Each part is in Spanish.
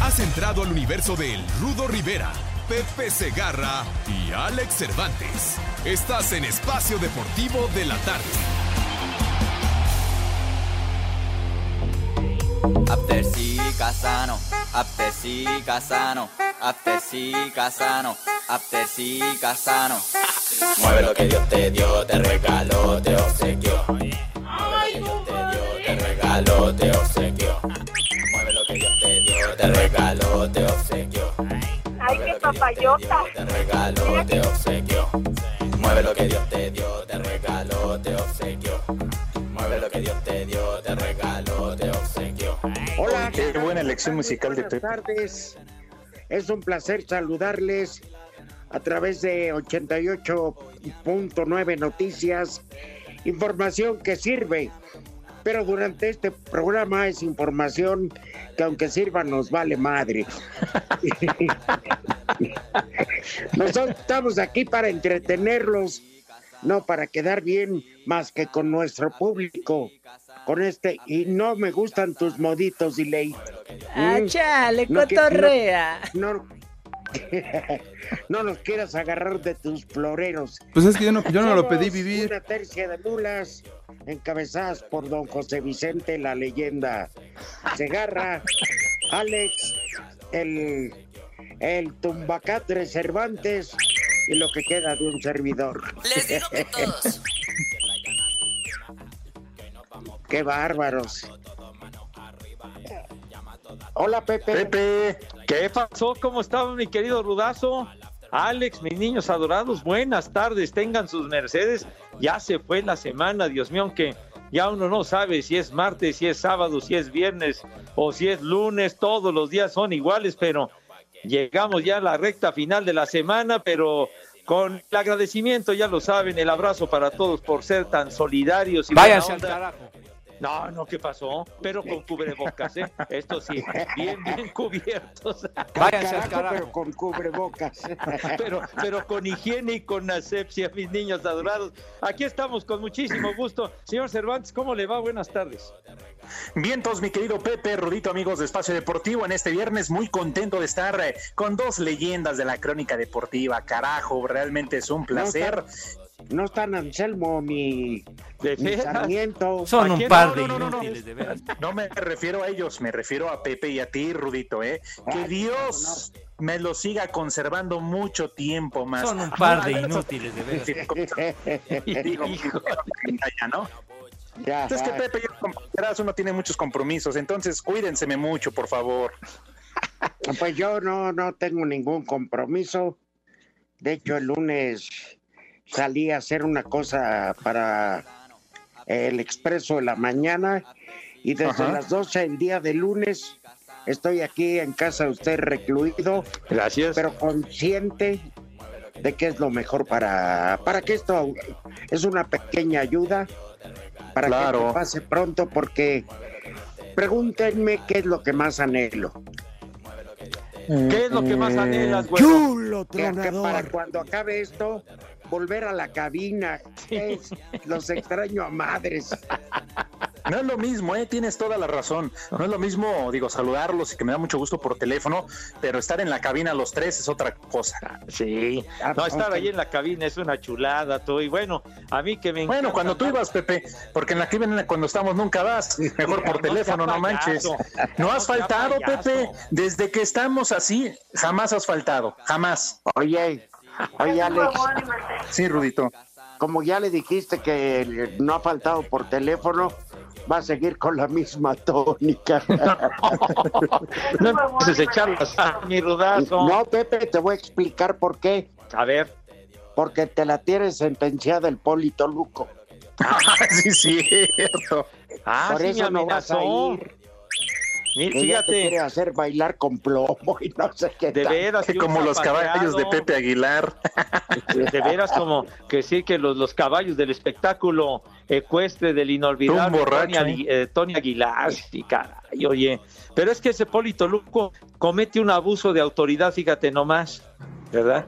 Has entrado al universo de El Rudo Rivera, Pepe Segarra y Alex Cervantes. Estás en Espacio Deportivo de la Tarde. After sí, Casano, After sí, Casano, After sí, Casano, After sí, Casano. Mueve lo que Dios te dio, te regaló, te obsequió. Te dio, te obsequió. Ay, qué papayota. Te regaló, te obsequió. Mueve lo que Dios te dio, te regaló, te obsequió. Mueve lo que Dios te dio, te regaló, te obsequió. Hola, Qué buena elección musical de buenas Pepe. tardes. Es un placer saludarles a través de 88.9 Noticias. Información que sirve. Pero durante este programa es información que aunque sirva nos vale madre. Nosotros estamos aquí para entretenerlos, no para quedar bien más que con nuestro público. Con este, y no me gustan tus moditos, Diley. Ah, Mm. chale, No que- cotorrea. No, no nos quieras agarrar de tus floreros. Pues es que yo no, yo no lo pedí vivir. Una tercia de mulas encabezadas por don José Vicente, la leyenda. Segarra, Alex, el, el Tumbacatre Cervantes y lo que queda de un servidor. Les digo que todos. ¡Qué bárbaros! Hola, Pepe. Pepe, ¿qué pasó? ¿Cómo estaba mi querido Rudazo? Alex, mis niños adorados, buenas tardes, tengan sus mercedes. Ya se fue la semana, Dios mío, aunque ya uno no sabe si es martes, si es sábado, si es viernes o si es lunes, todos los días son iguales, pero llegamos ya a la recta final de la semana, pero con el agradecimiento, ya lo saben, el abrazo para todos por ser tan solidarios y Váyanse al carajo. No, no, ¿qué pasó? Pero con cubrebocas, ¿eh? Esto sí, bien, bien cubiertos. Váyanse al Carajo, pero con cubrebocas. Pero, pero con higiene y con asepsia, mis niños adorados. Aquí estamos con muchísimo gusto. Señor Cervantes, ¿cómo le va? Buenas tardes. Vientos, mi querido Pepe, Rudito, amigos de Espacio Deportivo, en este viernes muy contento de estar eh, con dos leyendas de la crónica deportiva. Carajo, realmente es un placer. No están Anselmo ni, ni. Sarmiento. Son ¿A un par No, de no, no, no, no. inútiles, de veras. No me refiero a ellos, me refiero a Pepe y a ti, Rudito, ¿eh? Que Dios me lo siga conservando mucho tiempo más. Son un par de inútiles, de veras. Hijo. ya, ¿no? Ya, Es que. Pepe, uno tiene muchos compromisos, entonces cuídenseme mucho, por favor. Pues yo no, no tengo ningún compromiso. De hecho, el lunes salí a hacer una cosa para el expreso de la mañana y desde Ajá. las 12 el día de lunes estoy aquí en casa de usted recluido, Gracias. pero consciente de que es lo mejor para, para que esto es una pequeña ayuda para que Claro. esto pase pronto porque pregúntenme qué es lo que más anhelo. ¿Qué es lo que más anhelas, güey? Chulo que, que para cuando acabe esto, volver a la cabina. Es- los extraño a madres. No es lo mismo, ¿eh? tienes toda la razón. No es lo mismo, digo, saludarlos y que me da mucho gusto por teléfono, pero estar en la cabina los tres es otra cosa. Sí. No, estar ahí en la cabina es una chulada, tú. Y bueno, a mí que me Bueno, cuando tú ibas, Pepe, porque en la cabina cuando estamos nunca vas, mejor por No teléfono, no manches. No has faltado. Pepe. Desde que estamos así, jamás has faltado, jamás. Oye, oye, Alex, Sí, Rudito. como ya le dijiste que no ha faltado por teléfono, va a seguir con la misma tónica. No empieces a echarlas a mi rudazo. No, Pepe, te voy a explicar por qué. A ver. Porque te la tiene sentenciada el Polito Luco. sí, cierto. Ah, por sí, eso me no vas a ir. Mira, Que ya te quiere hacer bailar con plomo y no sé qué de veras. Que como los caballos de. Pepe Aguilar. De veras, como que sí, que los, los caballos del espectáculo ecuestre del inolvidable Tony, eh, Tony Aguilar. Sí, caray, oye. Pero es que ese Polito Luco comete un abuso de autoridad, fíjate nomás. ¿Verdad?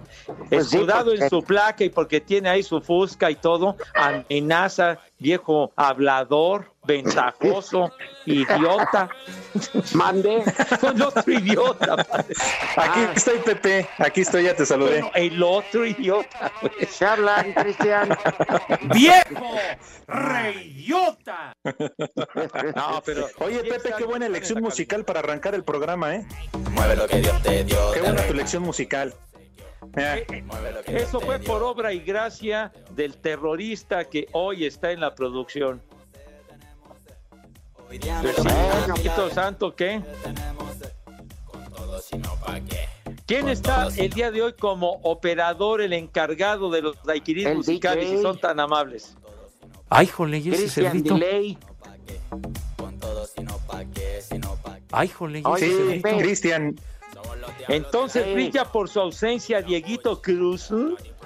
Pues sí, Escudado porque- en su placa y porque tiene ahí su fusca y todo, amenaza, viejo hablador, ventajoso, idiota. Mande. El otro idiota. padre. Aquí Ah. estoy, Pepe. Aquí estoy, ya te saludé. Bueno, el otro idiota. pues. Se hablan, Cristian. ¡Viejo! ¡Reyota! No, pero. Oye, Pepe, qué buena en elección musical para arrancar el programa, ¿eh? Mueve lo que Dios te dio. Qué buena tu elección musical. Que Dios Eso fue por obra y gracia del terrorista que hoy está en la producción. Santo, ¿qué? ¿Quién está el día de hoy como operador, el encargado de los daiquiris El musicales, DJ. si son tan amables? Ay, jole, ¿y ese cerdito? Ay, jole, ¿y ese. Cristian, Entonces Sí. brilla por su ausencia Dieguito Cruz.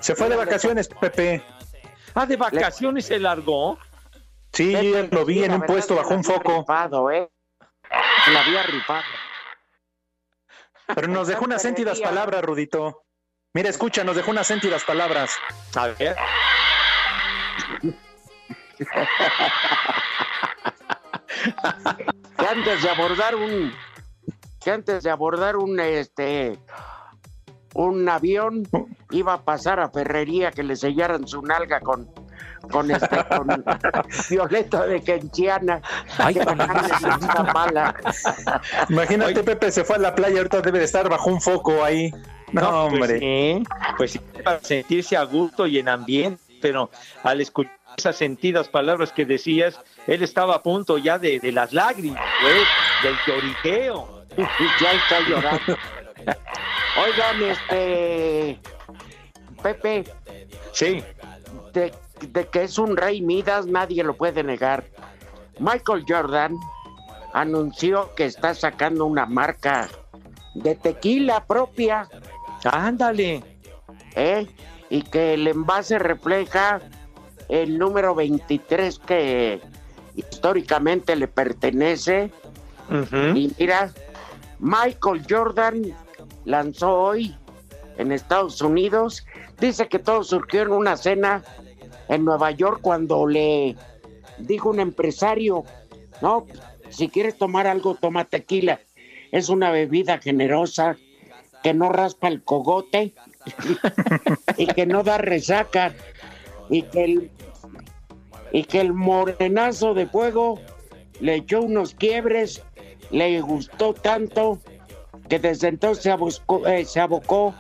se fue de vacaciones, Pepe. Ah, de vacaciones se largó. Sí, ya lo vi en un puesto bajo un había foco, Rifado, ¿eh? La había rifado. pero nos dejó unas sentidas palabras, Rudito. Mira, escucha, nos dejó unas sentidas palabras. A ver. que antes de abordar un que antes de abordar un este un avión iba a pasar a Ferrería que le sellaran su nalga con con este con Violeta de Kenciana Ay, que mala Imagínate, Pepe se fue a la playa, ahorita debe de estar bajo un foco ahí. No, pues hombre. sí, pues sí, para sentirse a gusto y en ambiente, pero al escuchar esas sentidas palabras que decías, él estaba a punto ya de, de las lágrimas, güey, del lloriqueo. ya está llorando oigan este Pepe Sí, de, de que es un rey Midas, nadie lo puede negar. Michael Jordan anunció que está sacando una marca de tequila propia, ándale. ¿eh? Y que el envase refleja el número 23 que históricamente le pertenece. Y mira, Michael Jordan lanzó hoy en Estados Unidos. Dice que todo surgió en una cena en Nueva York cuando le dijo un empresario, no, si quieres tomar algo, toma tequila. Es una bebida generosa que no raspa el cogote y que no da resaca y que el, y que el morenazo de fuego le echó unos quiebres, le gustó tanto que desde entonces se eh, se abocó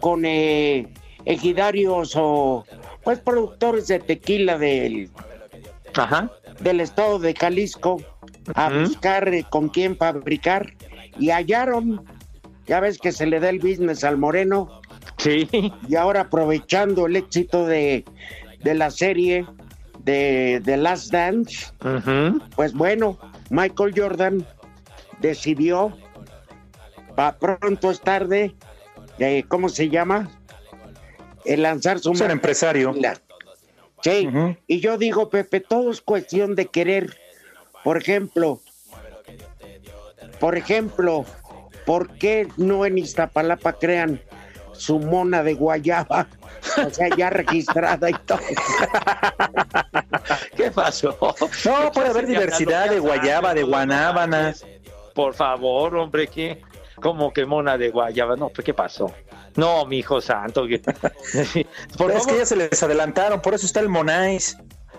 con eh, ejidarios o pues productores de tequila del, Ajá. del estado de Jalisco a buscar eh, con quién fabricar y hallaron, ya ves que se le da el business al moreno Sí. y ahora aprovechando el éxito de, de la serie de The Last Dance, pues bueno, Michael Jordan decidió, para pronto es tarde, eh, ¿cómo se llama? El lanzar su Ser empresario. Sí, y yo digo, Pepe, todo es cuestión de querer. Por ejemplo, por ejemplo, ¿por qué no en Iztapalapa crean su mona de guayaba? O sea, ya registrada y todo. ¿Qué pasó? No, puede haber ¿Qué diversidad de guayaba, de guanábana. Por favor, hombre, ¿qué? ¿Cómo que mona de guayaba? No, pues, ¿qué pasó? No, mi hijo santo. que- Por es favor, que ya se les adelantaron, por eso está el Monais.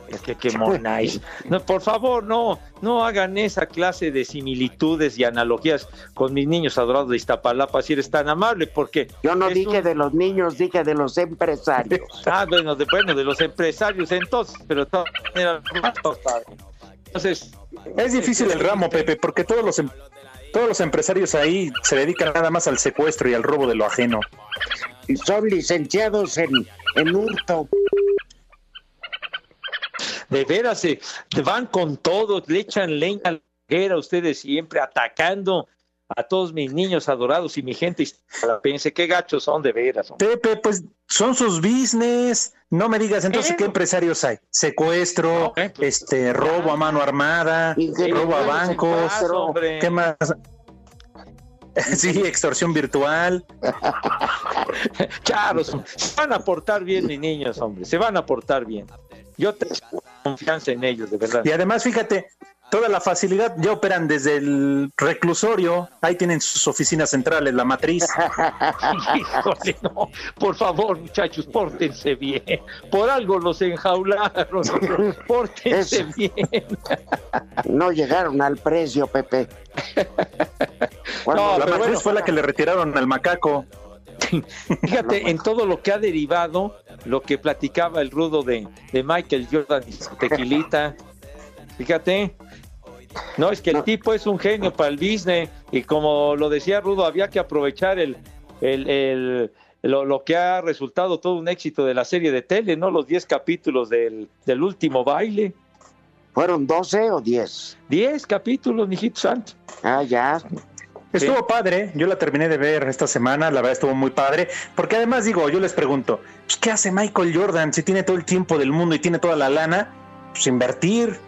Es que qué monáis. No, por favor, no, no hagan esa clase de similitudes y analogías con mis niños adorados de Iztapalapa, si eres tan amable, porque Yo no dije un- de los niños, dije de los empresarios. Ah, bueno, de, bueno, de los empresarios entonces, pero todas maneras, entonces, Es difícil el ramo, Pepe, porque todos los em- todos los empresarios ahí se dedican nada más al secuestro y al robo de lo ajeno. Y son licenciados en, en hurto. de veras, se van con todo, le echan leña al era ustedes siempre atacando a todos mis niños adorados y mi gente pense qué gachos son de veras. hombre. Pepe, pues son sus business. No me digas entonces Eh. qué empresarios hay. Secuestro, No, eh, pues, este, robo a mano armada, robo a bancos. ¿Qué más? Sí, extorsión virtual. Charos, se van a portar bien mis niños, hombre, se van a portar bien. Yo tengo confianza en ellos, de verdad. Y además, fíjate, toda la facilidad ya operan desde el reclusorio. Ahí tienen sus oficinas centrales, la matriz. Híjole, no, por favor, muchachos, pórtense bien. Por algo los enjaularon. Pórtense Eso. bien. No llegaron al precio, Pepe. Cuando No, la matriz bueno. fue la que le retiraron al macaco. Fíjate en todo lo que ha derivado, lo que platicaba el rudo de, de Michael Jordan y su tequilita. Fíjate. No, es que el tipo es un genio para el business y como lo decía Rudo, había que aprovechar el, el, el- lo, lo que ha resultado todo un éxito de la serie de tele, ¿no? Los 10 capítulos del, del último baile. ¿Fueron 12 o 10? 10 capítulos, mijito santo. Ah, ya. Estuvo padre, yo la terminé de ver esta semana, la verdad estuvo muy padre, porque además digo, yo les pregunto, pues, ¿qué hace Michael Jordan si tiene todo el tiempo del mundo y tiene toda la lana? Pues invertir,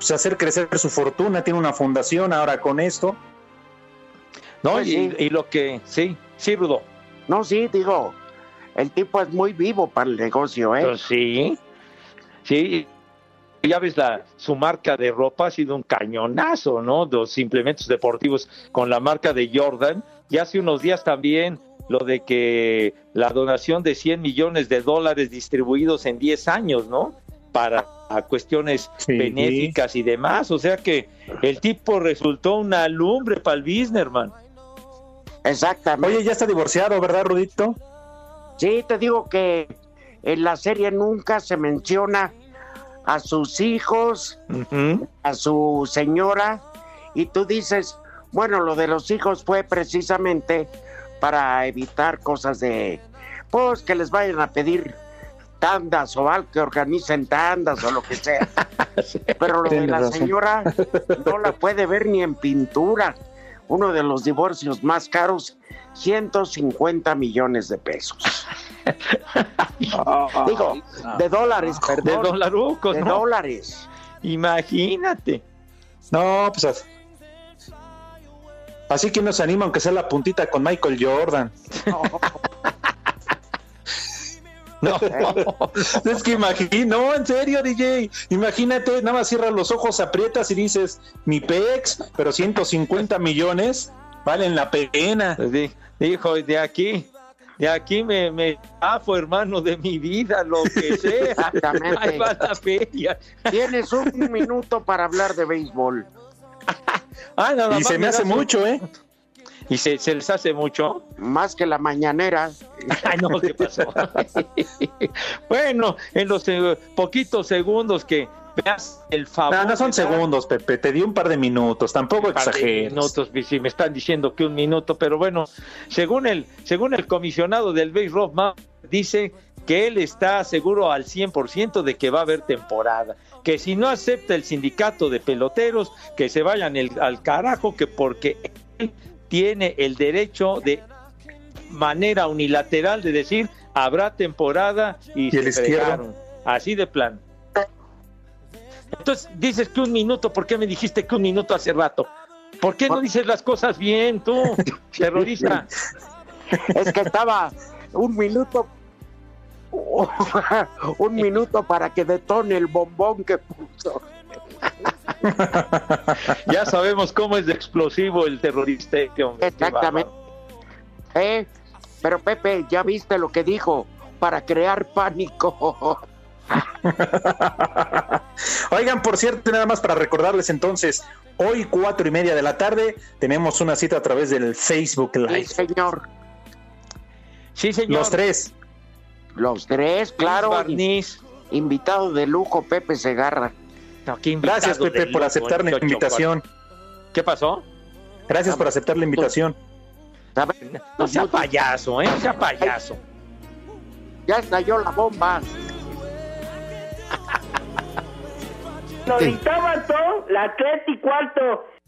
pues hacer crecer su fortuna, tiene una fundación ahora con esto. ¿No? Pues y, sí. y lo que, sí, sí, Rudo. No, sí, digo, el tipo es muy vivo para el negocio, ¿eh? Pues sí, sí. Ya ves, la, su marca de ropa ha sido un cañonazo, ¿no? Los implementos deportivos con la marca de Jordan. Y hace unos días también lo de que la donación de 100 millones de dólares distribuidos en 10 años, ¿no? Para a cuestiones Sí. benéficas y demás. O sea que el tipo resultó una lumbre para el business, hermano. Exactamente. Oye, ya está divorciado, ¿verdad, Rudito? Sí, te digo que en la serie nunca se menciona a sus hijos, a su señora, y tú dices, bueno, lo de los hijos fue precisamente para evitar cosas de, pues que les vayan a pedir tandas o algo, que organicen tandas o lo que sea. Pero lo de la razón. señora no la puede ver ni en pintura. Uno de los divorcios más caros, 150 millones de pesos. Digo, de dólares, De perdón. dolarucos, de ¿no? dólares. Imagínate. No, pues as- así que nos anima aunque sea la puntita con Michael Jordan. No. Es que imagino, no, en serio, DJ. Imagínate, nada más cierras los ojos, aprietas y dices, mi pex, pero 150 millones valen la pena. Pues di- Dijo, de aquí, de aquí me, me afo, hermano, de mi vida, lo que sea. Exactamente. Ahí va la feria. Tienes un minuto para hablar de béisbol. Ah, nada Y más se me hace mucho, ¿eh? ¿Y se, se les hace mucho? Más que la mañanera. Ay, no, ¿qué pasó? bueno, en los eh, poquitos segundos que veas el favor. No, no son segundos, Pepe, te di un par de minutos, tampoco un par de minutos, y si me están diciendo que un minuto, pero bueno, según el, según el comisionado del Base Rob Ma, dice que él está seguro al 100% de que va a haber temporada, que si no acepta el sindicato de peloteros, que se vayan el- al carajo, que porque él tiene el derecho de manera unilateral de decir habrá temporada y, ¿Y el se fregaron. así de plan. Entonces dices que un minuto, ¿por qué me dijiste que un minuto hace rato? ¿Por qué no dices las cosas bien tú, terrorista? Es que estaba un minuto. un minuto para que detone el bombón que puso. Ya sabemos cómo es de explosivo el terrorista. este hombre. Exactamente. ¿Eh? Pero Pepe, ya viste lo que dijo para crear pánico. Oigan, por cierto, nada más para recordarles entonces, hoy cuatro y media de la tarde tenemos una cita a través del Facebook Sí, Live. señor. Sí, señor. Los tres. Los tres, claro. Barniz. Invitado de lujo, Pepe Segarra. No, qué invitado Gracias, Pepe, por aceptar la invitación. ¿Qué pasó? Gracias por aceptar la invitación. No sea payaso, ¿eh? No sea payaso. Ya estalló la bomba. Lo dictaban todo, las tres y cuarto.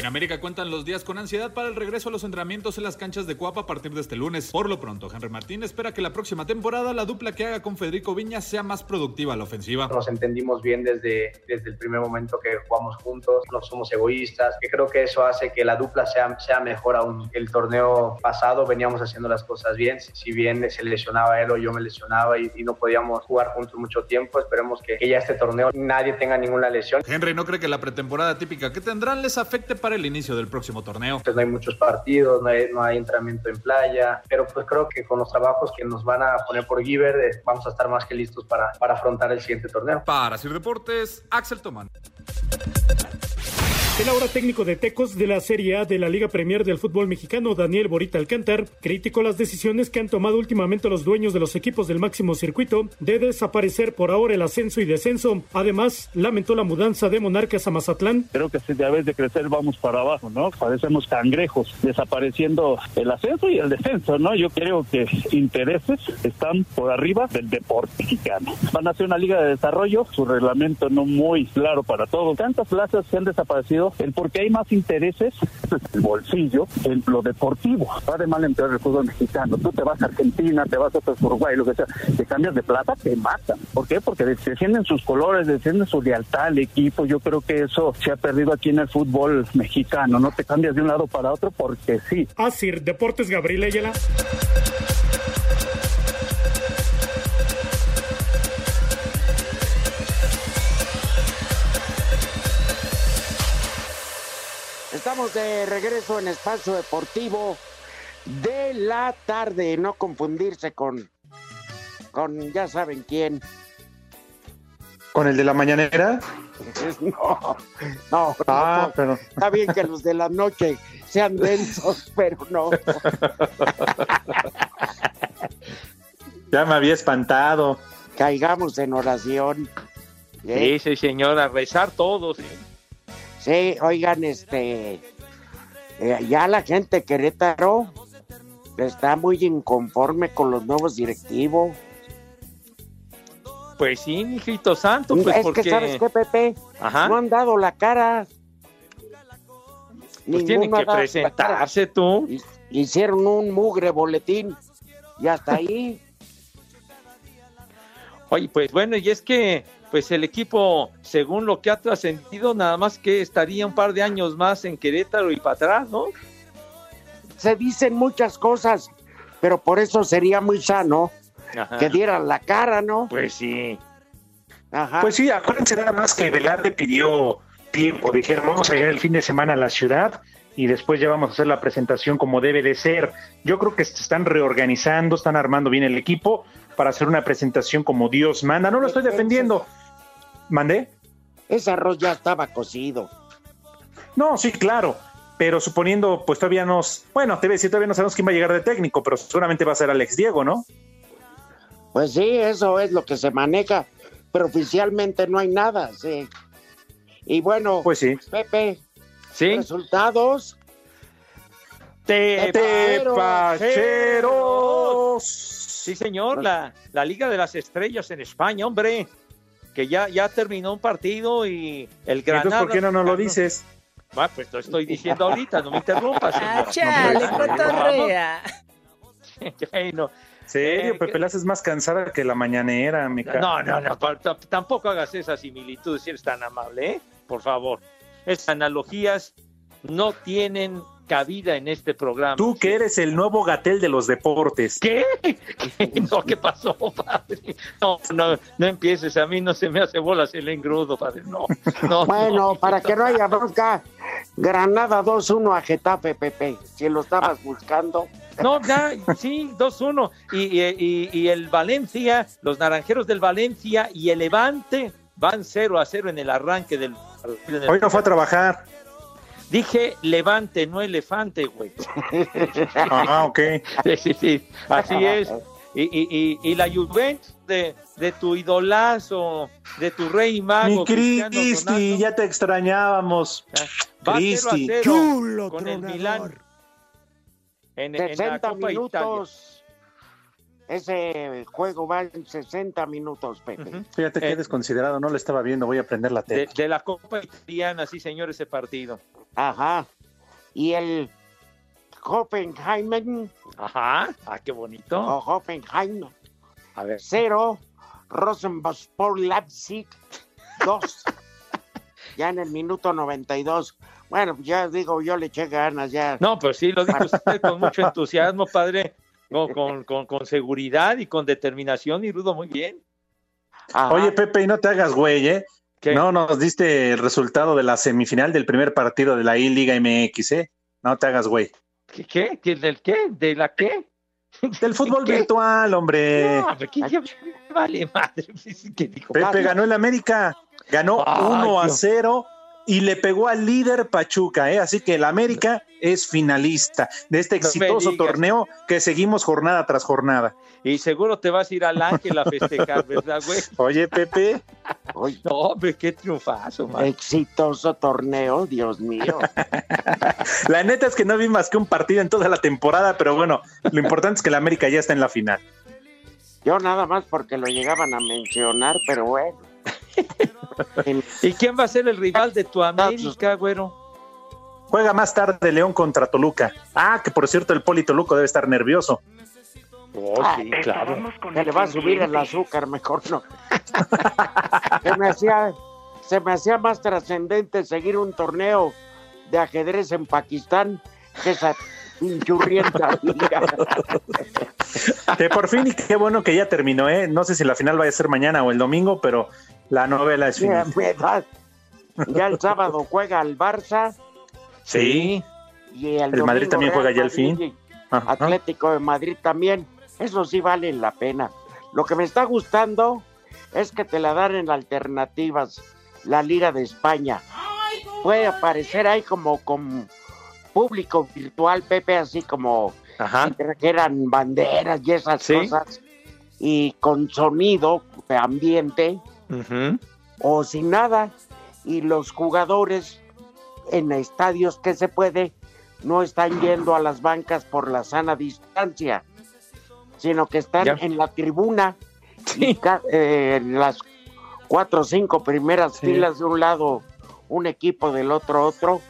En América cuentan los días con ansiedad para el regreso a los entrenamientos en las canchas de Cuapa a partir de este lunes. Por lo pronto, Henry Martín espera que la próxima temporada la dupla que haga con Federico Viñas sea más productiva a la ofensiva. Nos entendimos bien desde, desde el primer momento que jugamos juntos, no somos egoístas, que creo que eso hace que la dupla sea, sea mejor aún. El torneo pasado veníamos haciendo las cosas bien, si bien se lesionaba él o yo me lesionaba y, y no podíamos jugar juntos mucho tiempo, esperemos que, que ya este torneo nadie tenga ninguna lesión. Henry no cree que la pretemporada típica que tendrán les afecte para el inicio del próximo torneo. Pues no hay muchos partidos, no hay, no hay entrenamiento en playa, pero pues creo que con los trabajos que nos van a poner por Giver eh, vamos a estar más que listos para, para afrontar el siguiente torneo. Para Sir Deportes, Axel Tomán. El ahora técnico de Tecos de la Serie A de la Liga Premier del fútbol mexicano, Daniel Borita Alcántar, criticó las decisiones que han tomado últimamente los dueños de los equipos del máximo circuito de desaparecer por ahora el ascenso y descenso. Además, lamentó la mudanza de Monarcas a Mazatlán. Creo que si a vez de crecer vamos para abajo, ¿no? Parecemos cangrejos, desapareciendo el ascenso y el descenso, ¿no? Yo creo que intereses están por arriba del deporte mexicano. Van a ser una liga de desarrollo, su reglamento no muy claro para todos. Tantas plazas se han desaparecido el por qué hay más intereses es el bolsillo en lo deportivo. Va de mal en peor el fútbol mexicano. Tú te vas a Argentina, te vas a Uruguay, lo que sea, te cambias de plata, te matan. ¿Por qué? Porque defienden sus colores, defienden su lealtad al equipo. Yo creo que eso se ha perdido aquí en el fútbol mexicano. No te cambias de un lado para otro porque sí. Asir Deportes Gabriel Ayala. Estamos de regreso en Espacio Deportivo de la tarde, no confundirse con, con ya saben quién. ¿Con el de la mañanera? No, no, Ah, no, pero- está bien que los de la noche sean densos, pero no. Ya me había espantado. Caigamos en oración. Sí, sí, señor, a rezar todos. ¿eh? Sí, oigan, este, eh, ya la gente de Querétaro está muy inconforme con los nuevos directivos. Pues sí, mijito santo, pues es porque... que, ¿sabes qué, Pepe? Ajá. No han dado la cara. Pues tienen que presentarse tú. Hicieron un mugre boletín y hasta ahí. Oye, pues bueno, y es que pues el equipo, según lo que ha trascendido, nada más que estaría un par de años más en Querétaro y para atrás, ¿no? Se dicen muchas cosas, pero por eso sería muy sano Ajá. que dieran la cara, ¿no? Pues sí. Ajá. Pues sí, acuérdense nada más que Velarde pidió tiempo. Dijeron, vamos a llegar el fin de semana a la ciudad y después ya vamos a hacer la presentación como debe de ser. Yo creo que se están reorganizando, están armando bien el equipo para hacer una presentación como Dios manda. No lo estoy defendiendo. ¿Mandé? Ese arroz ya estaba cocido. No, sí, claro. Pero suponiendo, pues todavía nos. Bueno, te voy a decir, todavía no sabemos quién va a llegar de técnico, pero seguramente va a ser Alex Diego, ¿no? Pues sí, eso es lo que se maneja, pero oficialmente no hay nada, sí. Y bueno, pues sí. Pepe, ¿Sí? resultados. Tepacheros. Sí, señor, la, la Liga de las Estrellas en España, hombre, que ya, ya terminó un partido y el Granada... Entonces, ¿por qué no nos lo dices? Ah, pues lo estoy diciendo ahorita, no me interrumpas. Ah, chale, No, cotorrea. Bueno, ¿Serio? Pepe la haces más cansada que la mañanera, me ca- No, no, no, tampoco hagas esa similitud si eres tan amable, ¿eh? Por favor. Esas analogías no tienen cabida en este programa. Tú que eres el nuevo gatel de los deportes. ¿Qué? No, ¿qué pasó, padre? No, no, no empieces, a mí no se me hace bolas el engrudo, padre, no. no Bueno, no. para que no haya bronca, Granada 2-1 a Getafe, Pepe, si lo estabas buscando. No, ya, sí, 2-1. Y, y- y- el Valencia, los naranjeros del Valencia y el Levante van 0 a 0 en el arranque del en el- Hoy no fue a trabajar. Dije Levante, no elefante, güey. Ah, ok. Sí, sí, sí, así es. y, y, y, y la Juventus de, de tu idolazo, de tu rey mago. Mi Cristi, ya te extrañábamos. va 0 a Cristi. 0 Chulo con el. Milán. En, en la 60 Copa Italia. minutos. Ese juego va en 60 minutos, Pepe. Fíjate que Eh. desconsiderado, no lo estaba viendo, voy a prender la De, tele. de la Copa Italiana, sí, señor, ese partido. Ajá. Y el Hoffenheim, Ajá. Ah, qué bonito. o Hoffenheim, A ver. cero. Rosenborg Leipzig, dos. ya en el minuto 92. Bueno, ya digo, yo le eché ganas, ya. No, pero sí, lo dijo usted con mucho entusiasmo, padre. Con, con, con, con seguridad y con determinación, y Rudo, muy bien. Ajá. Oye, Pepe, y no te hagas güey, ¿eh? ¿Qué? No nos diste el resultado de la semifinal del primer partido de la I-Liga MX, ¿eh? No te hagas güey. ¿Qué? ¿Qué? ¿Del qué? ¿De la qué? Del fútbol ¿Qué? virtual, hombre. No, ¿qué, qué- vale, madre. ¿Qué dijo? Pepe ganó el América, ganó Ay, 1 a Dios. 0 y le pegó al líder Pachuca, ¿eh? así que el América es finalista de este exitoso torneo que seguimos jornada tras jornada. Y seguro te vas a ir al Ángel a festejar, ¿verdad, güey? Oye, Pepe, Oye, No, hombre, qué triunfazo, man. exitoso torneo, Dios mío. la neta es que no vi más que un partido en toda la temporada, pero bueno, lo importante es que el América ya está en la final. Yo nada más porque lo llegaban a mencionar, pero bueno. ¿Y quién va a ser el rival de tu América, güero? Juega más tarde León contra Toluca. Ah, que por cierto el Poli Toluco debe estar nervioso. Oh, Ah, sí, claro. Se le va a subir el azúcar, mejor no. se, me hacía, se me hacía más trascendente seguir un torneo de ajedrez en Pakistán que esa pinchurrienta liga. Que por fin y qué bueno que ya terminó, ¿eh? No sé si la final vaya a ser mañana o el domingo, pero la novela es Ya, me da- ya el sábado juega el Barça Sí. y el, El Madrid también juega ya al Madrid fin. Ajá. Atlético de Madrid también. Eso sí vale la pena. Lo que me está gustando es que te la dan en alternativas. La Liga de España. Puede aparecer ahí como con público virtual, Pepe, así como Ajá. que eran banderas y esas Sí. cosas. Y con sonido de o sin nada. Y los jugadores en estadios que se puede no están yendo a las bancas por la sana distancia, sino que están Ya. en la tribuna y ca- eh, en las cuatro o cinco primeras Sí. filas de un lado un equipo del otro otro.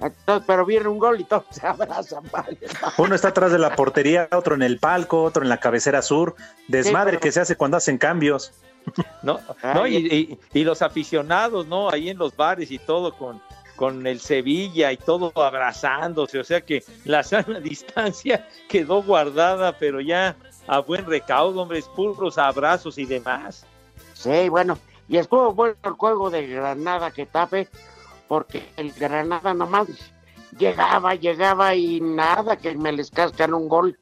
Entonces, pero viene un gol y todos se abrazan. vale. Uno está atrás de la portería, otro en el palco, otro en la cabecera sur. Desmadre pero- que se hace cuando hacen cambios. No, no y, y- y los aficionados, ¿no? Ahí en los bares y todo con, con el Sevilla y todo abrazándose, o sea que la sana distancia quedó guardada, pero ya a buen recaudo, hombre, es puros abrazos y demás. Sí, bueno, y estuvo bueno el juego de Granada que tape, porque el Granada nomás llegaba, llegaba y nada, que me les cascan un gol.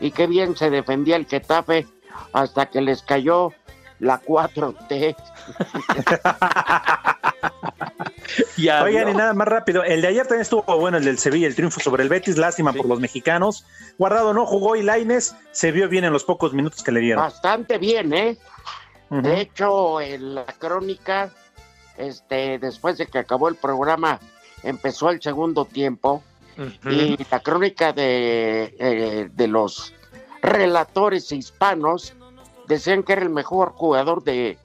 Y qué bien se defendía el Getafe hasta que les cayó la 4T. Y Oigan, y nada más rápido. El de ayer también estuvo bueno, el del Sevilla, el triunfo sobre el Betis. Lástima Sí. por los mexicanos. Guardado no jugó y Laines se vio bien en los pocos minutos que le dieron. Bastante bien, ¿eh? De hecho, en la crónica, este, después de que acabó el programa, empezó el segundo tiempo. Y la crónica de, eh, de los relatores hispanos decían que era el mejor jugador de,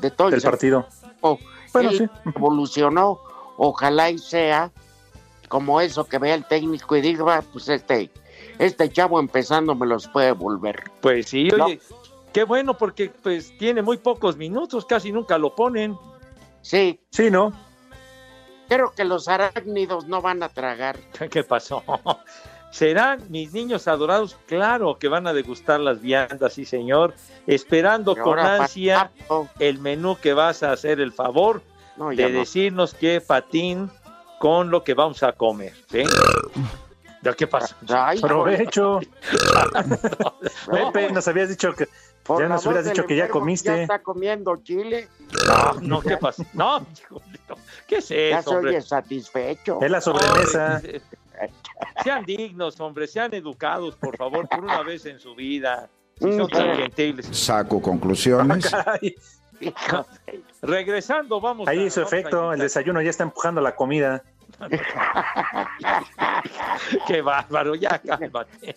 de todo el partido. tiempo. Bueno, Él sí. evolucionó, ojalá y sea como eso que vea el técnico y diga, "Ah, pues este, este chavo empezando me los puede volver. Pues sí, No. oye, qué bueno porque pues tiene muy pocos minutos, casi nunca lo ponen. Sí, Sí, ¿no? creo que los arácnidos no van a tragar. ¿Qué pasó? ¿Serán mis niños adorados? Claro que van a degustar las viandas, sí señor, esperando Y con ansia Pato, el menú que vas a hacer el favor no, ya de no. decirnos qué patín con lo que vamos a comer. ¿sí? ¿Ya ¿Qué pasa? Ay, Provecho. No, Pepe, nos habías dicho que por ya nos hubieras dicho que ya comiste. Ya está comiendo chile. No, no, ¿qué pasa? No. ¿qué es Ya eso, se hombre? oye satisfecho. es la sobremesa. Ay, Sean dignos, hombre, sean educados, por favor, por una vez en su vida. Si son tan gentiles. Saco conclusiones. Regresando, vamos. Ahí a- hizo vamos a efecto, el desayuno ya está empujando la comida. Qué bárbaro, ya cálmate.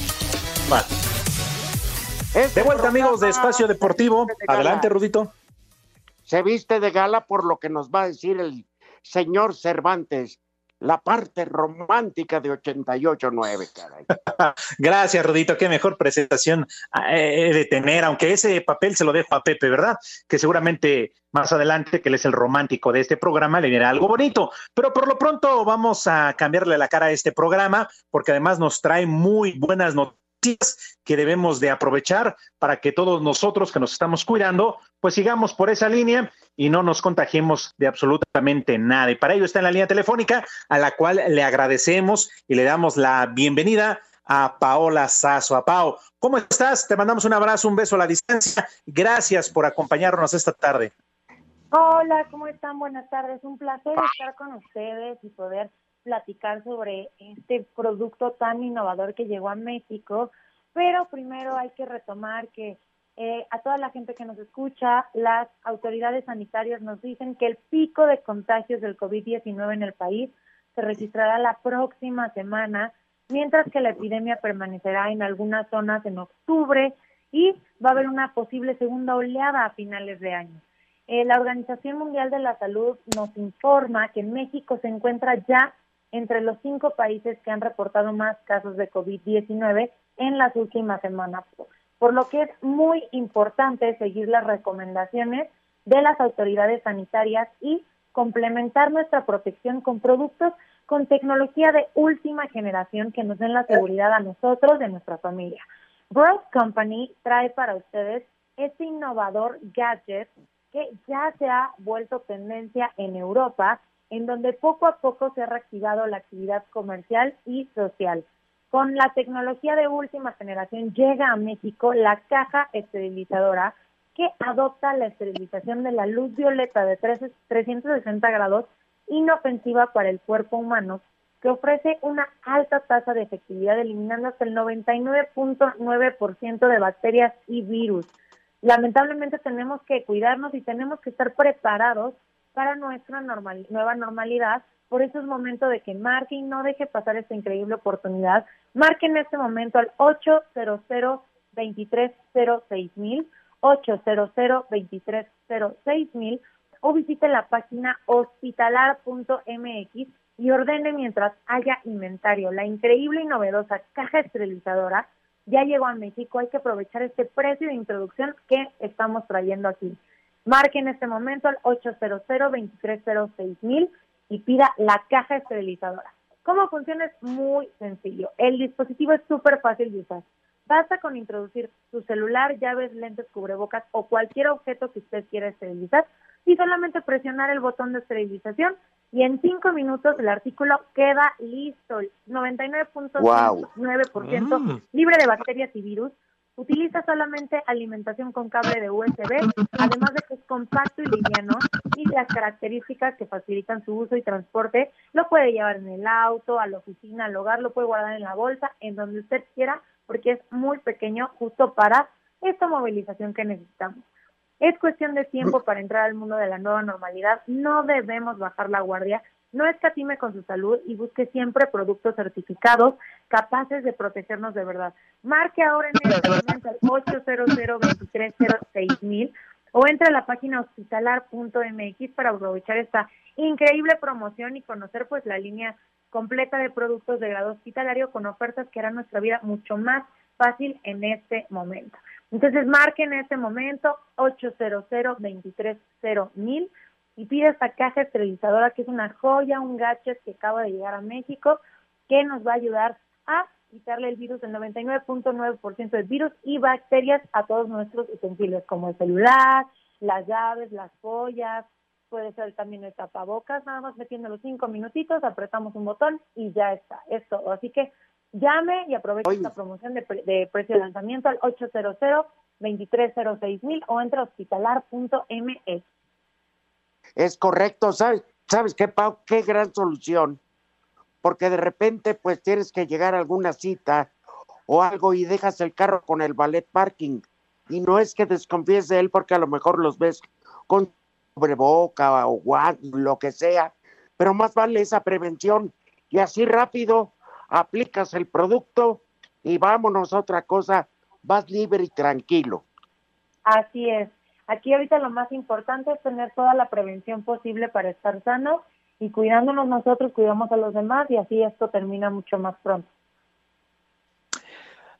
Este De vuelta, amigos de Espacio Deportivo. de. Adelante, Rudito. Se viste de gala por lo que nos va a decir el señor Cervantes, la parte romántica de 88.9, caray. Gracias, Rudito. Qué mejor presentación eh, he de tener, aunque ese papel se lo dejo a Pepe, ¿verdad? Que seguramente más adelante, que él es el romántico de este programa, le dirá algo bonito. Pero por lo pronto vamos a cambiarle la cara a este programa, porque además nos trae muy buenas noticias que debemos de aprovechar para que todos nosotros que nos estamos cuidando, pues sigamos por esa línea y no nos contagiemos de absolutamente nada. Y para ello está en la línea telefónica, a la cual le agradecemos y le damos la bienvenida a Paola Sazo. A Pao, ¿cómo estás? Te mandamos un abrazo, un beso a la distancia. Gracias por acompañarnos esta tarde. Hola, ¿cómo están? Buenas tardes. Un placer estar con ustedes y poder platicar sobre este producto tan innovador que llegó a México. Pero primero hay que retomar que eh, a toda la gente que nos escucha, las autoridades sanitarias nos dicen que el pico de contagios del COVID-19 en el país se registrará la próxima semana, mientras que la epidemia permanecerá en algunas zonas en octubre y va a haber una posible segunda oleada a finales de año. Eh, la Organización Mundial de la Salud nos informa que México se encuentra ya entre los cinco países que han reportado más casos de COVID-19 en las últimas semanas, por lo que es muy importante seguir las recomendaciones de las autoridades sanitarias y complementar nuestra protección con productos con tecnología de última generación que nos den la seguridad a nosotros a nuestra familia. Broad Company trae para ustedes este innovador gadget que ya se ha vuelto tendencia en Europa, en donde poco a poco se ha reactivado la actividad comercial y social. Con la tecnología de última generación llega a México la caja esterilizadora que adopta la esterilización de la luz violeta de 13 360 grados inofensiva para el cuerpo humano, que ofrece una alta tasa de efectividad eliminando hasta el 99.9% de bacterias y virus. Lamentablemente tenemos que cuidarnos y tenemos que estar preparados para nuestra normal, nueva normalidad. Por eso es momento de que marque y no deje pasar esta increíble oportunidad. Marque en este momento al 800 230 mil 800 230 mil o visite la página hospitalar.mx y ordene mientras haya inventario. La increíble y novedosa caja esterilizadora ya llegó a México. Hay que aprovechar este precio de introducción que estamos trayendo aquí. Marque en este momento al 800 230 mil y pida la caja esterilizadora. ¿Cómo funciona? Es muy sencillo. El dispositivo es súper fácil de usar. Basta con introducir su celular, llaves, lentes, cubrebocas o cualquier objeto que usted quiera esterilizar y solamente presionar el botón de esterilización y en cinco minutos el artículo queda listo. 99.9% Wow. libre de bacterias y virus. Utiliza solamente alimentación con cable de USB, además de que es compacto y liviano y las características que facilitan su uso y transporte. Lo puede llevar en el auto, a la oficina, al hogar, lo puede guardar en la bolsa, en donde usted quiera, porque es muy pequeño justo para esta movilización que necesitamos. Es cuestión de tiempo para entrar al mundo de la nueva normalidad. No debemos bajar la guardia. No escatime con su salud y busque siempre productos certificados capaces de protegernos de verdad. Marque ahora en este momento al 800 mil o entre a la página hospitalar.mx para aprovechar esta increíble promoción y conocer pues la línea completa de productos de grado hospitalario con ofertas que harán nuestra vida mucho más fácil en este momento. Entonces marque en este momento 800 mil y pide esta caja esterilizadora que es una joya, un gadget que acaba de llegar a México que nos va a ayudar a quitarle el virus, el 99.9% de virus y bacterias a todos nuestros utensilios, como el celular, las llaves, las joyas, puede ser también el tapabocas, nada más metiendo los cinco minutitos, apretamos un botón y ya está, es todo. Así que llame y aproveche esta promoción de, pre- de precio de lanzamiento al 800 2306 mil o entre a hospitalar.mx. Es correcto, ¿sabes? ¿Sabes qué, Pau? Qué gran solución. Porque de repente, pues tienes que llegar a alguna cita o algo y dejas el carro con el ballet parking. Y no es que desconfíes de él porque a lo mejor los ves con boca o lo que sea. Pero más vale esa prevención. Y así rápido aplicas el producto y vámonos a otra cosa. Vas libre y tranquilo. Así es. Aquí ahorita lo más importante es tener toda la prevención posible para estar sano y cuidándonos nosotros, cuidamos a los demás y así esto termina mucho más pronto.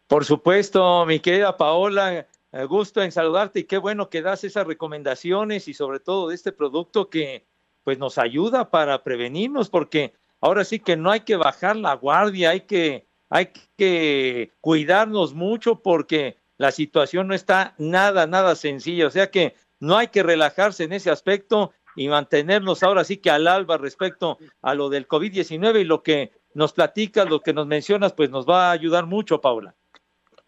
Por supuesto, mi querida Paola, eh, gusto en saludarte y qué bueno que das esas recomendaciones y sobre todo de este producto que pues nos ayuda para prevenirnos porque ahora sí que no hay que bajar la guardia, hay que hay que cuidarnos mucho porque la situación no está nada, nada sencilla. O sea que no hay que relajarse en ese aspecto y mantenernos ahora sí que al alba respecto a lo del COVID-19 y lo que nos platicas, lo que nos mencionas, pues nos va a ayudar mucho, Paula.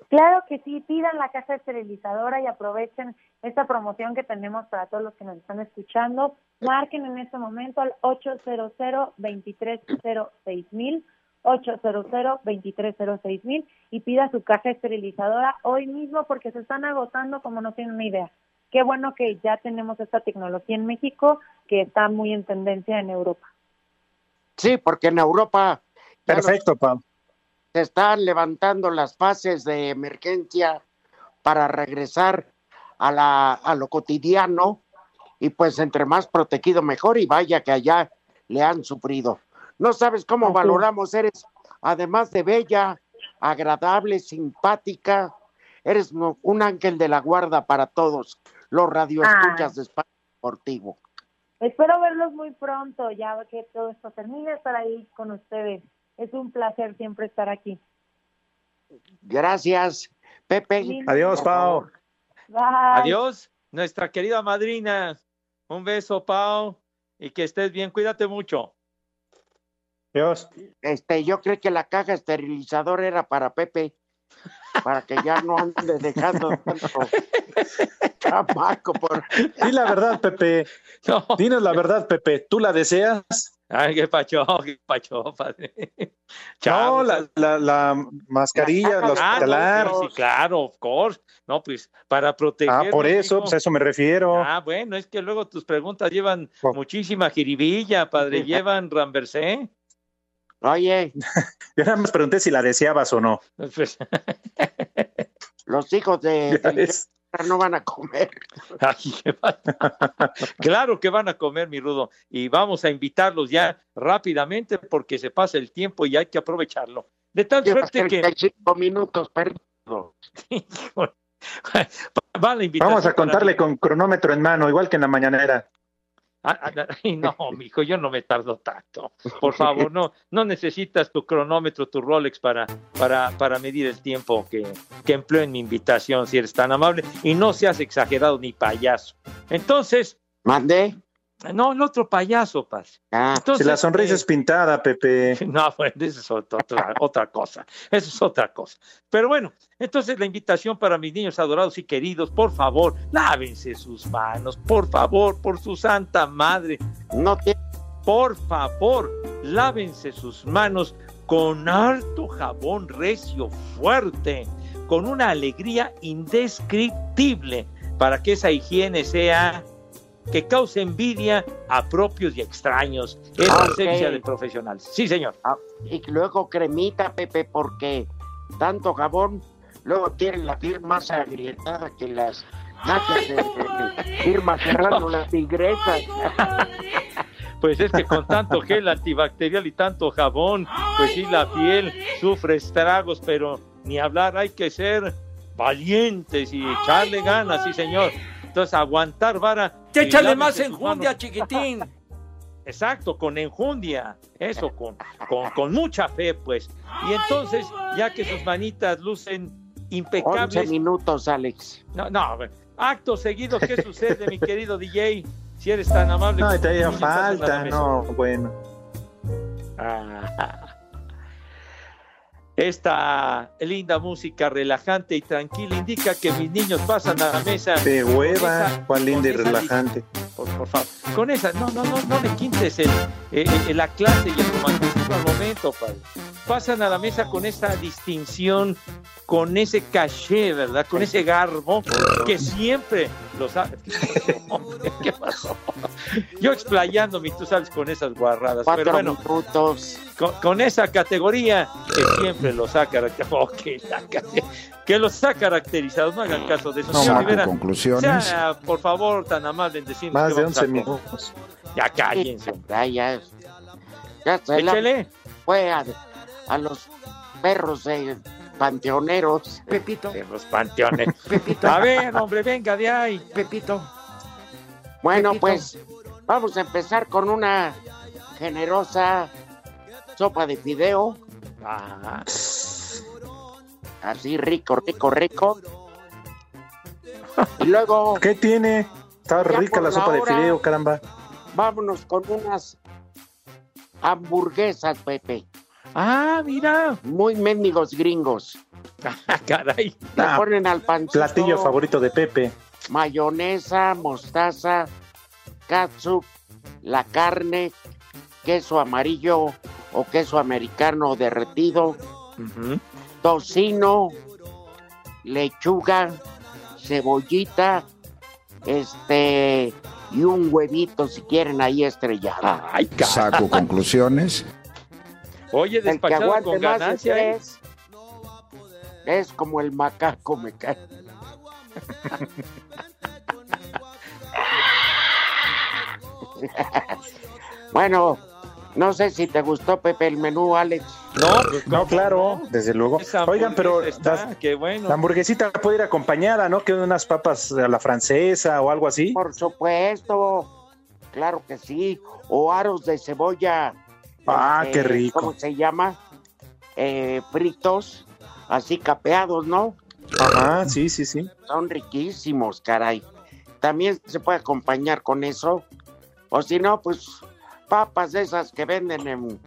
Claro que sí, pidan la casa esterilizadora y aprovechen esta promoción que tenemos para todos los que nos están escuchando. Marquen en este momento al 800 2306000 800-2306000 y pida su caja esterilizadora hoy mismo porque se están agotando como no tienen una idea. Qué bueno que ya tenemos esta tecnología en México que está muy en tendencia en Europa. Sí, porque en Europa... Perfecto, Pam. Se están levantando las fases de emergencia para regresar a, la, a lo cotidiano y pues entre más protegido mejor y vaya que allá le han sufrido. No sabes cómo Así. valoramos, eres además de bella, agradable, simpática, eres un ángel de la guarda para todos los radioescuchas de Espacio Deportivo. Espero verlos muy pronto, ya que todo esto termine, estar ahí con ustedes. Es un placer siempre estar aquí. Gracias, Pepe. Adiós, Pau. Bye. Adiós, nuestra querida madrina. Un beso, Pau, y que estés bien. Cuídate mucho. Este, yo creo que la caja esterilizadora era para Pepe, para que ya no ande dejando tanto chamaco por. Di la verdad, Pepe. Dinos la verdad, Pepe. ¿Tú la deseas? Ay, qué pacho, qué pacho, padre. No, Chavos, la, la, la mascarilla, la Ah, no, hospitalar. sí, sí, claro, of course. No, pues para proteger. Ah, por eso, pues a eso me refiero. Ah, bueno, es que luego tus preguntas llevan muchísima jiribilla, padre, llevan ramversé. Oye, Yo nada más pregunté si la deseabas o no. Pues, los hijos de, ves. no van a comer. Ay, qué va- claro que van a comer, mi rudo, y vamos a invitarlos ya rápidamente porque se pasa el tiempo y hay que aprovecharlo. De tal Llevas suerte que 35 minutos perdidos. va la invitación. Vamos a contarle con cronómetro en mano, igual que en la mañanera. Ah, ah, ay, no, mijo, yo no me tardo tanto. Por favor, no, no necesitas tu cronómetro, tu Rolex para, para, para medir el tiempo que, que empleo en mi invitación, si eres tan amable, y no seas exagerado ni payaso. Entonces, ¿Mandé? No, el otro payaso, Paz. Ah, Entonces, si la sonrisa eh, es pintada, Pepe. No, bueno, eso es otra, otra, otra cosa. Eso es otra cosa. Pero bueno, entonces la invitación para mis niños adorados y queridos, por favor, lávense sus manos, por favor, por su santa madre. No te... Por favor, lávense sus manos con harto jabón recio, fuerte, con una alegría indescriptible, para que esa higiene sea que cause envidia a propios y extraños. Es la Ok. esencia del profesional. Sí, señor. Ah, y luego cremita, Pepe, porque tanto jabón, luego tienen la piel más agrietada que las nachas de, de- de Irma Serrano, la tigresa. Pues es que con tanto gel antibacterial y tanto jabón, pues sí, la piel sufre estragos, pero ni hablar, hay que ser valientes y echarle ganas, sí, señor. Entonces, aguantar vara. y Échale más enjundia, manos. chiquitín. exacto, con enjundia, eso, con, con, con mucha fe, pues. Y entonces, ya que sus manitas lucen 11 impecables, minutos, Alex. no, no, acto seguido, ¿qué sucede, mi querido DJ? Si eres tan amable. No, con todavía tus niños, pasan a la falta, no, bueno. Ah. Esta linda música relajante y tranquila indica que mis niños pasan a la mesa. De hueva, esa- cuán linda y relajante. Por, por favor, con esa, no, no, no, no le quintes el, la clase y el romanticismo al momento, padre. Pasan a la mesa con esa distinción, con ese caché, ¿verdad? Con ese garbo que siempre los ha... ¿Qué pasó? Yo explayándome, tú sabes, con esas guarradas. Cuatro Pero bueno, minutos. con, con esa categoría que siempre los ha caracterizado, que los ha caracterizado, no hagan caso de eso. No, Señor Rivera, conclusiones. sea, por favor, tan amable en decirnos Más de vamos a 11 comer. minutos. Ya cállense. Ya, ya. Ya se fue a, a los perros eh, panteoneros. Pepito. De los panteones. Pepito. A ver, hombre, venga de ahí. Pepito. Bueno, pues vamos a empezar con una generosa sopa de fideo. Ah, Así rico, rico, rico. Y luego ¿Qué tiene? Está rica la la sopa de fideo, caramba. vámonos con unas hamburguesas, Pepe. ah, mira. Muy mendigos gringos. Ah, caray. Le Ah, ponen al pancito Platillo favorito de Pepe. Mayonesa, mostaza, catsup, la carne, queso amarillo o queso americano derretido, tocino, lechuga, cebollita, este y un huevito si quieren ahí estrellado. Ay. Saco conclusiones. Oye, El que despachado aguante con ganancia, ¿eh? tres es como el macaco me cae. bueno, no sé si te gustó Pepe el menú, Alex. No, pues No, claro, desde luego. Oigan, pero está, las- qué bueno. la hamburguesita puede ir acompañada, ¿no? Que unas papas a la francesa o algo así. Por supuesto, claro que sí. O aros de cebolla. Ah, este, qué rico. ¿Cómo se llama? Eh, fritos, así capeados, ¿no? Ajá, sí, sí, sí. Son riquísimos, caray. También se puede acompañar con eso. O si no, pues papas de esas que venden en,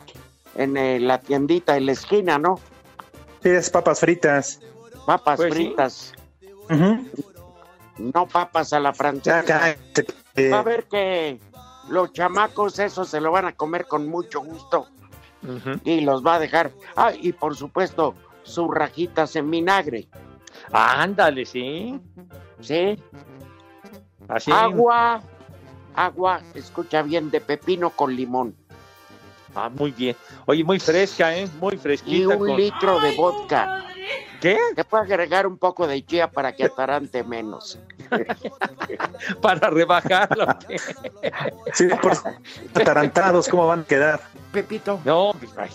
en eh, la tiendita en la esquina, ¿no? Sí, es papas fritas. Papas Pues sí. fritas, no papas a la Ya, francesa. Va a ver que los chamacos eso se lo van a comer con mucho gusto y los va a dejar. Ah, y por supuesto, sus rajitas en vinagre, Ándale, sí. ¿sí? Así. Agua, agua, escucha bien, de pepino con limón. Ah, muy bien. Oye, muy fresca, ¿eh? Muy Y fresquita. un con- litro de vodka. ¿Qué? Te puede agregar un poco de chía para que atarante menos. Para rebajarlo. sí, por atarantados, ¿cómo van a quedar? Pepito. No, pues, ay,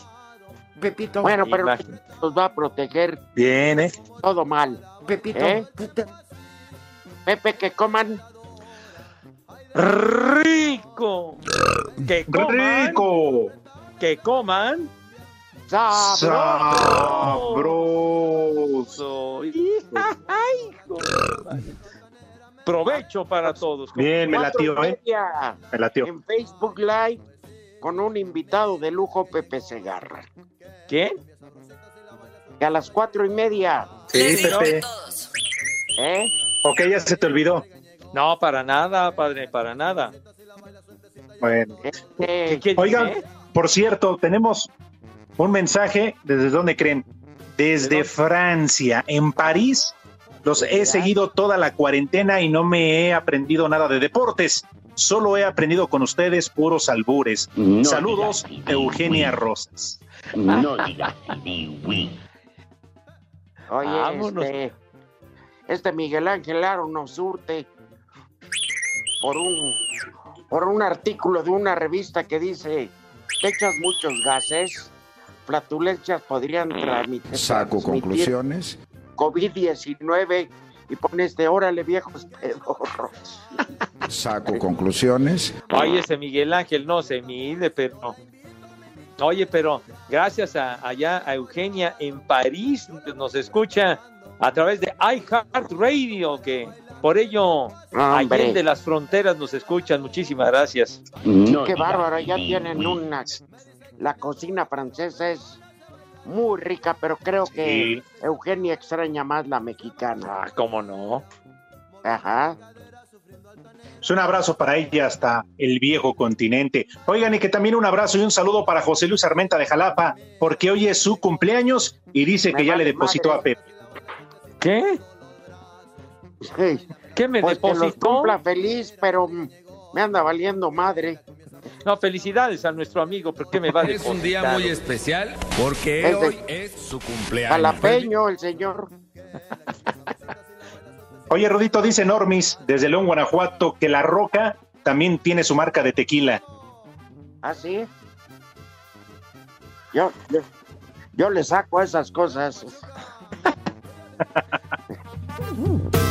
Pepito. Bueno, pero nos va a proteger Bien, ¿eh? todo mal. Pepito. ¿Eh? Pepe, que coman rico. Que coman. ¡Rico! Que coman. ¡Sabroso! Ay. Provecho para todos. Bien, me latió, ¿eh? Me latió. En Facebook Live con un invitado de lujo, Pepe Segarra. ¿Qué? Que a las cuatro y media, Sí, Pepe. ¿eh? Ok, ya se te olvidó. No, para nada, padre, para nada. Bueno. ¿Qué Oigan, por cierto, tenemos un mensaje. ¿Desde dónde creen? Desde Francia, en París. Los he seguido toda la cuarentena y no me he aprendido nada de deportes. Solo he aprendido con ustedes puros albures. No Saludos, digas Eugenia Rosas. No digas Oye, Vámonos. este, este Miguel Ángel Aro nos surte por un por un artículo de una revista que dice te echas muchos gases, flatulencias podrían transmitir, Saco conclusiones. COVID-19 y pones de órale viejos pedorros. saco conclusiones. Oye, ese Miguel Ángel no se mide, pero. Oye, pero gracias a, allá a Eugenia en París, nos escucha a través de iHeartRadio, que por ello, Hombre. allá de las fronteras nos escuchan. Muchísimas gracias. Qué bárbaro, ya tienen unas. La cocina francesa es muy rica, pero creo que Eugenia extraña más la mexicana. Ah, cómo no. Ajá. Es un abrazo para ella hasta el viejo continente. Oigan, y que también un abrazo y un saludo para José Luis Armenta de Jalapa, porque hoy es su cumpleaños y dice que ya le depositó a Pepe. ¿Qué? Sí. ¿Qué me Pues que los depositó? cumpla feliz, pero me anda valiendo madre. No, felicidades a nuestro amigo, porque me va a Es un día depositar? muy especial porque Es de- hoy es su cumpleaños. Jalapeño, el señor. Oye, Rodito, dice Normis desde León, Guanajuato, que La Roca también tiene su marca de tequila. ¿Ah, sí? Yo, yo, yo le saco esas cosas.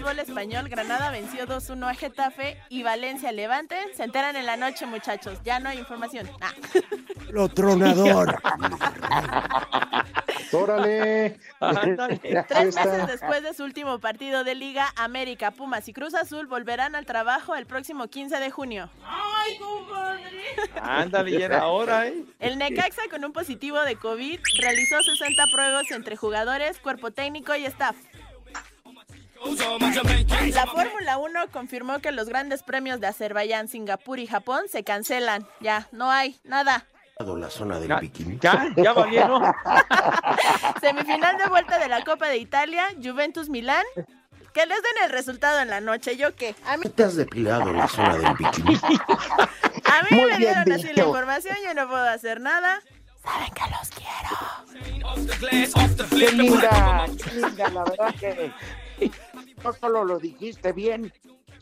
Fútbol español, Granada venció 2-1 a Getafe y Valencia Levante. Se enteran en la noche, muchachos. Ya no hay información. Ah. Lo tronador. Órale. Tres meses después de su último partido de liga, América, Pumas y Cruz Azul volverán al trabajo el próximo 15 de junio. ¡Ay, compadre! Ándale, ya era hora, ¿eh? El Necaxa, con un positivo de COVID, realizó 60 pruebas entre jugadores, cuerpo técnico y staff. La Fórmula 1 confirmó que los grandes premios de Azerbaiyán, Singapur y Japón se cancelan. Ya, no hay nada. La zona del Ya, bikini. ya, ya valieron. Semifinal de vuelta de la Copa de Italia, Juventus Milán. Que les den el resultado en la noche, ¿yo qué? A mí, ¿Te has depilado la zona del bikini? a mí Muy me bien dieron así la información, yo no puedo hacer nada. Saben que los quiero. Qué linda, qué linda, la verdad que no solo lo dijiste bien,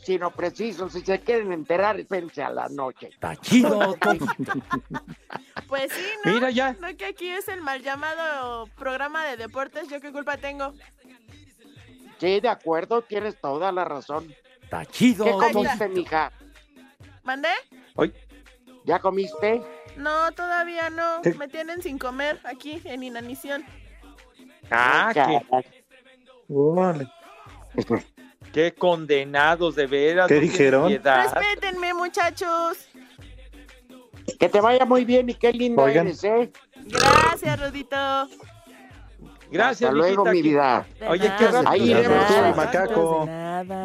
sino preciso. Si se quieren enterar, espérense a la noche. Está chido, Pues sí, ¿no? Mira ya. No que aquí es el mal llamado programa de deportes, ¿yo qué culpa tengo? Sí, de acuerdo, tienes toda la razón. Está chido. ¿Qué comiste, mija? ¿Mandé? ¿Ya comiste? No, todavía no. ¿Qué? Me tienen sin comer aquí en inanición. Ah, qué, qué condenados, de veras. ¿Qué dijeron? Respétenme, muchachos. Que te vaya muy bien y qué linda Oigan. eres, ¿eh? Gracias, Rodito. Gracias, Hasta luego, mi vida. Oye, qué rápido. Ahí Ya iremos, macaco.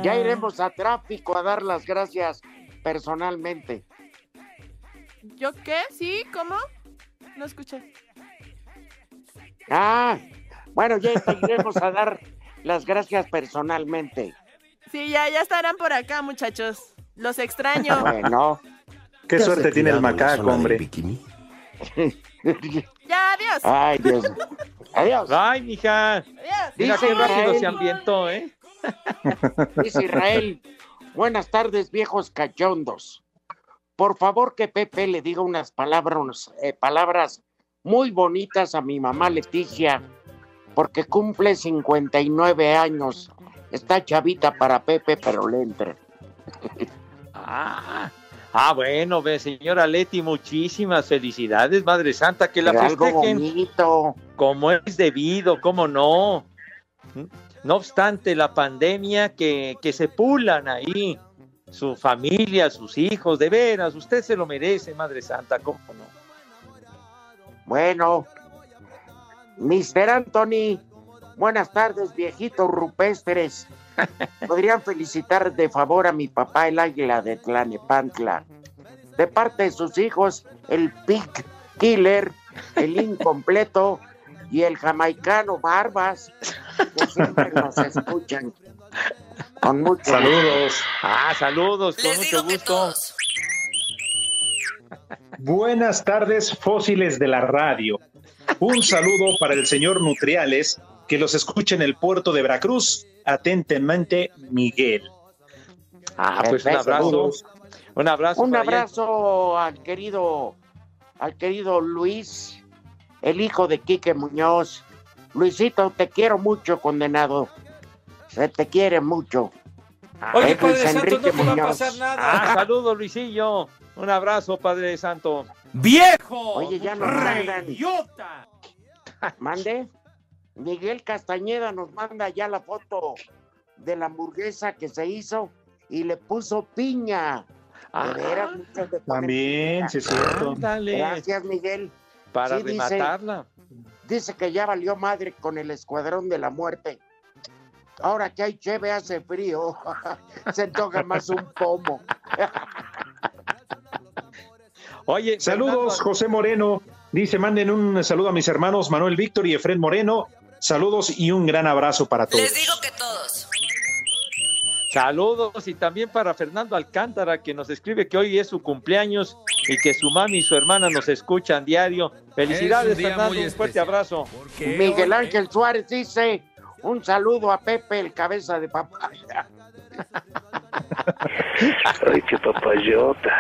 ya iremos a tráfico a dar las gracias personalmente. ¿Yo qué? ¿Sí? ¿Cómo? No escuché. Ah, bueno, ya iremos a dar las gracias personalmente. Sí, ya, ya estarán por acá, muchachos. Los extraño. Bueno, Qué ¿Te has suerte tiene el macaco, hombre. Ya, adiós. ay, Dios. Adiós. Ay, mija. Adiós. Mira Dice qué rápido Israel. se ambientó, ¿eh? Dice Israel, buenas tardes viejos cachondos. Por favor que Pepe le diga unas palabras, eh, palabras muy bonitas a mi mamá Leticia, porque cumple 59 años. Está chavita para Pepe, pero le entra. Ah, ah, bueno, ve, señora Leti, muchísimas felicidades, Madre Santa, que la Pero festejen bonito. como es debido, cómo no. No obstante la pandemia, que, que se pulan ahí su familia, sus hijos, de veras, usted se lo merece, Madre Santa, cómo no. Bueno, Mr. Anthony, buenas tardes, viejitos rupestres. Podrían felicitar de favor a mi papá, el águila de Tlanepantla. De parte de sus hijos, el Pig Killer, el Incompleto y el jamaicano Barbas, que siempre nos escuchan. Con mucho Saludos. Ah, saludos, con mucho gusto. Buenas tardes, fósiles de la radio. Un saludo para el señor Nutriales, que los escucha en el puerto de Veracruz. Atentamente, Miguel. Ah, pues un abrazo. Un abrazo. Un abrazo al querido, al querido Luis, el hijo de Quique Muñoz. Luisito, te quiero mucho, condenado. Se te quiere mucho. Oye, Padre Luis Santo, Enrique no te va a Muñoz. pasar nada. Ah, saludos, Luisillo. Un abrazo, Padre Santo. ¡Viejo! Oye, ya nos mandan. ¡Reyota! Mande. Miguel Castañeda nos manda ya la foto de la hamburguesa que se hizo y le puso piña. Ah. De También, sí es cierto. Ándale. Gracias, Miguel. Para Sí, dice- rematarla. Dice que ya valió madre con el escuadrón de la muerte. Ahora que hay cheve hace frío, se toca más un pomo. Oye, Saludos, Fernando, José Moreno. Dice, manden un saludo a mis hermanos Manuel Víctor y Efred Moreno. Saludos y un gran abrazo para todos. Les digo que todos. Saludos y también para Fernando Alcántara que nos escribe que hoy es su cumpleaños y que su mami y su hermana nos escuchan diario. Felicidades, Fernando, un fuerte abrazo. Miguel Ángel Suárez dice un saludo a Pepe, el cabeza de papaya. Ay, qué papayota.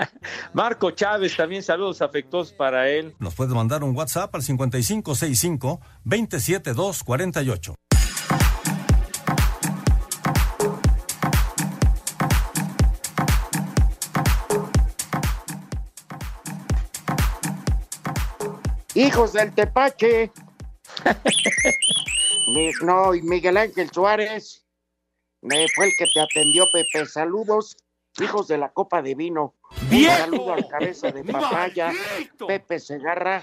Marco Chávez, también saludos afectuosos para él. Nos puedes mandar un WhatsApp al 5565-27248. Hijos del Tepache. No, y Miguel Ángel Suárez me fue el que te atendió, Pepe. Saludos, hijos de la copa de vino. Un ¡Viejo! saludo al cabeza de papaya, ¡Maldito! Pepe Segarra.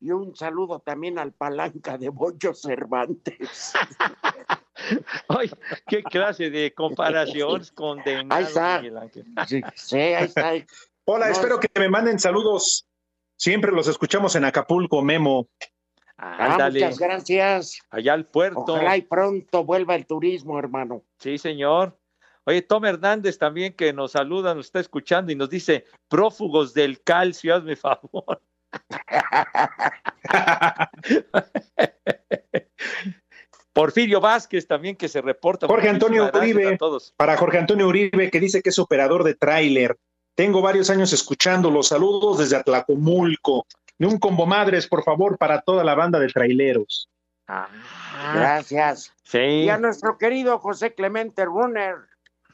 Y un saludo también al palanca de Bocho Cervantes. Ay, qué clase de comparación condenado. Ahí está. Sí, sí, ahí está. Hola, No, espero que me manden saludos. Siempre los escuchamos en Acapulco, Memo. Ah, Ándale, muchas gracias. allá al puerto. Ojalá y pronto vuelva el turismo, hermano. Sí, señor. Oye, Tom Hernández también que nos saluda, nos está escuchando y nos dice, prófugos del calcio, hazme favor. Porfirio Vázquez también que se reporta. Jorge Antonio gracias Uribe. a todos. Para Jorge Antonio Uribe, que dice que es operador de tráiler. Tengo varios años escuchando los saludos desde Atlacomulco. De un combo madres, por favor, para toda la banda de traileros. Gracias. Sí. Y a nuestro querido José Clemente Runner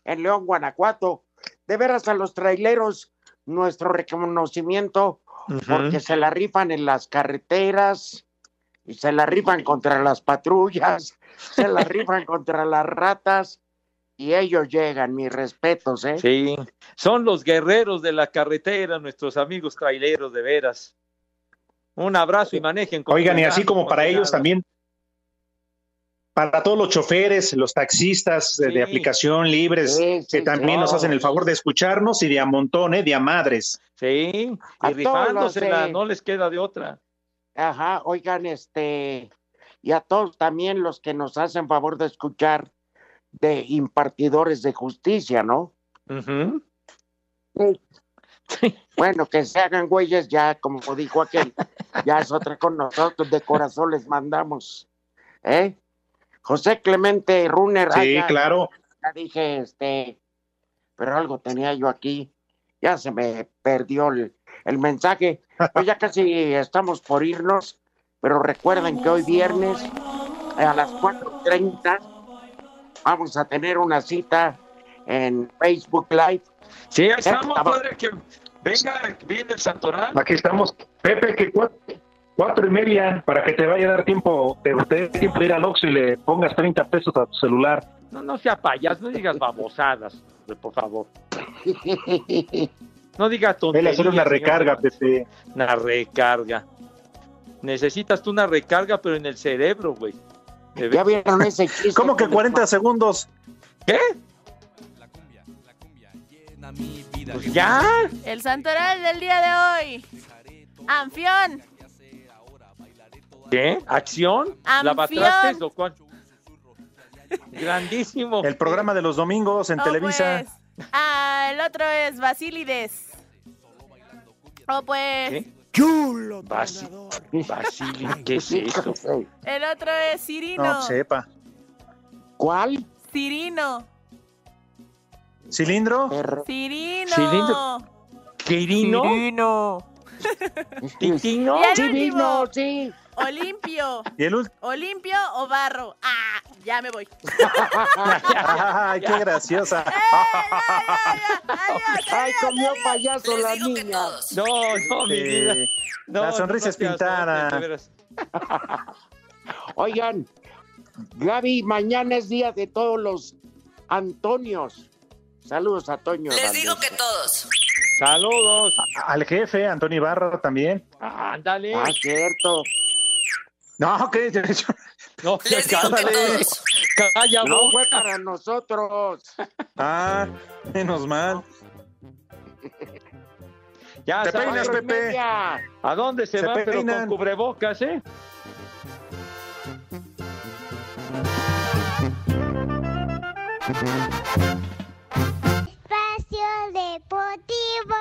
en León, Guanajuato. De veras a los traileros, nuestro reconocimiento porque se la rifan en las carreteras y se la rifan contra las patrullas, se la rifan contra las ratas y ellos llegan, mis respetos, ¿eh? Sí, son los guerreros de la carretera, nuestros amigos traileros, de veras. Un abrazo y manejen con Oigan, y así como para ellos también, para todos los choferes, los taxistas de, de aplicación libres, Sí, sí, que también nos hacen el favor de escucharnos y de a montón, ¿eh? de a madres. Sí, A y rifándosela, de- no les queda de otra. Ajá, oigan, este, y a todos también los que nos hacen favor de escuchar de impartidores de justicia, ¿no? Ujú. Bueno, que se hagan güeyes ya, como dijo aquel, ya es otra con nosotros, de corazón les mandamos. ¿Eh? José Clemente Runner. ah, Sí, claro. Ya dije, este, pero algo tenía yo aquí, ya se me perdió el, el mensaje. Pues ya casi estamos por irnos, pero recuerden que hoy viernes a las 4.30 vamos a tener una cita en Facebook Live. Sí, ahí estamos, padre, que venga, viene el santoral. Aquí estamos. Pepe, que cuatro, cuatro y media, para que te vaya a dar tiempo, te, te dé tiempo de ir al Oxxo y le pongas 30 pesos a tu celular. No, no sea payas, no digas babosadas, por favor. No digas tonterías. hacer una recarga, Pepe. Una recarga. Necesitas tú una recarga, pero en el cerebro, güey. ¿Ya vieron ese chiste? ¿Cómo que les 40 segundos? ¿Qué? Pues ya. El santoral del día de hoy. Anfión. ¿Qué? ¿Acción? Anfión. ¿La batraste o cuál? Grandísimo. El programa de los domingos en Oh, Televisa. pues. Ah, el otro es Basilides. O pues. ¿Qué? Chulo. Basi- Basili, ¿qué es eso? El otro es Cirino. No, sepa. ¿Cuál? Cirino. ¿Cilindro? Cirino. Cilindro. ¿Quirino? Cirino. Vino, sí. Olimpio. ¿Y el último? Olimpio o Barro. Ah, ya me voy. Ay, qué graciosa. Ay, comió payaso la niña. No, no, mi vida. Eh, No, la sonrisa no es pintada. Oigan, Gaby, mañana es día de todos los Antonios. Saludos a Toño. Les digo que todos. Saludos. Al jefe, Antonio Ibarra también. Ándale. Ah, cierto. No, que no, Les digo cállale. que todos. Calla, no fue para nosotros. Ah, menos mal. Ya, te peinas, Pepe. Media. ¿A dónde se, se van, peinan. pero con cubrebocas, eh? Espacio Deportivo.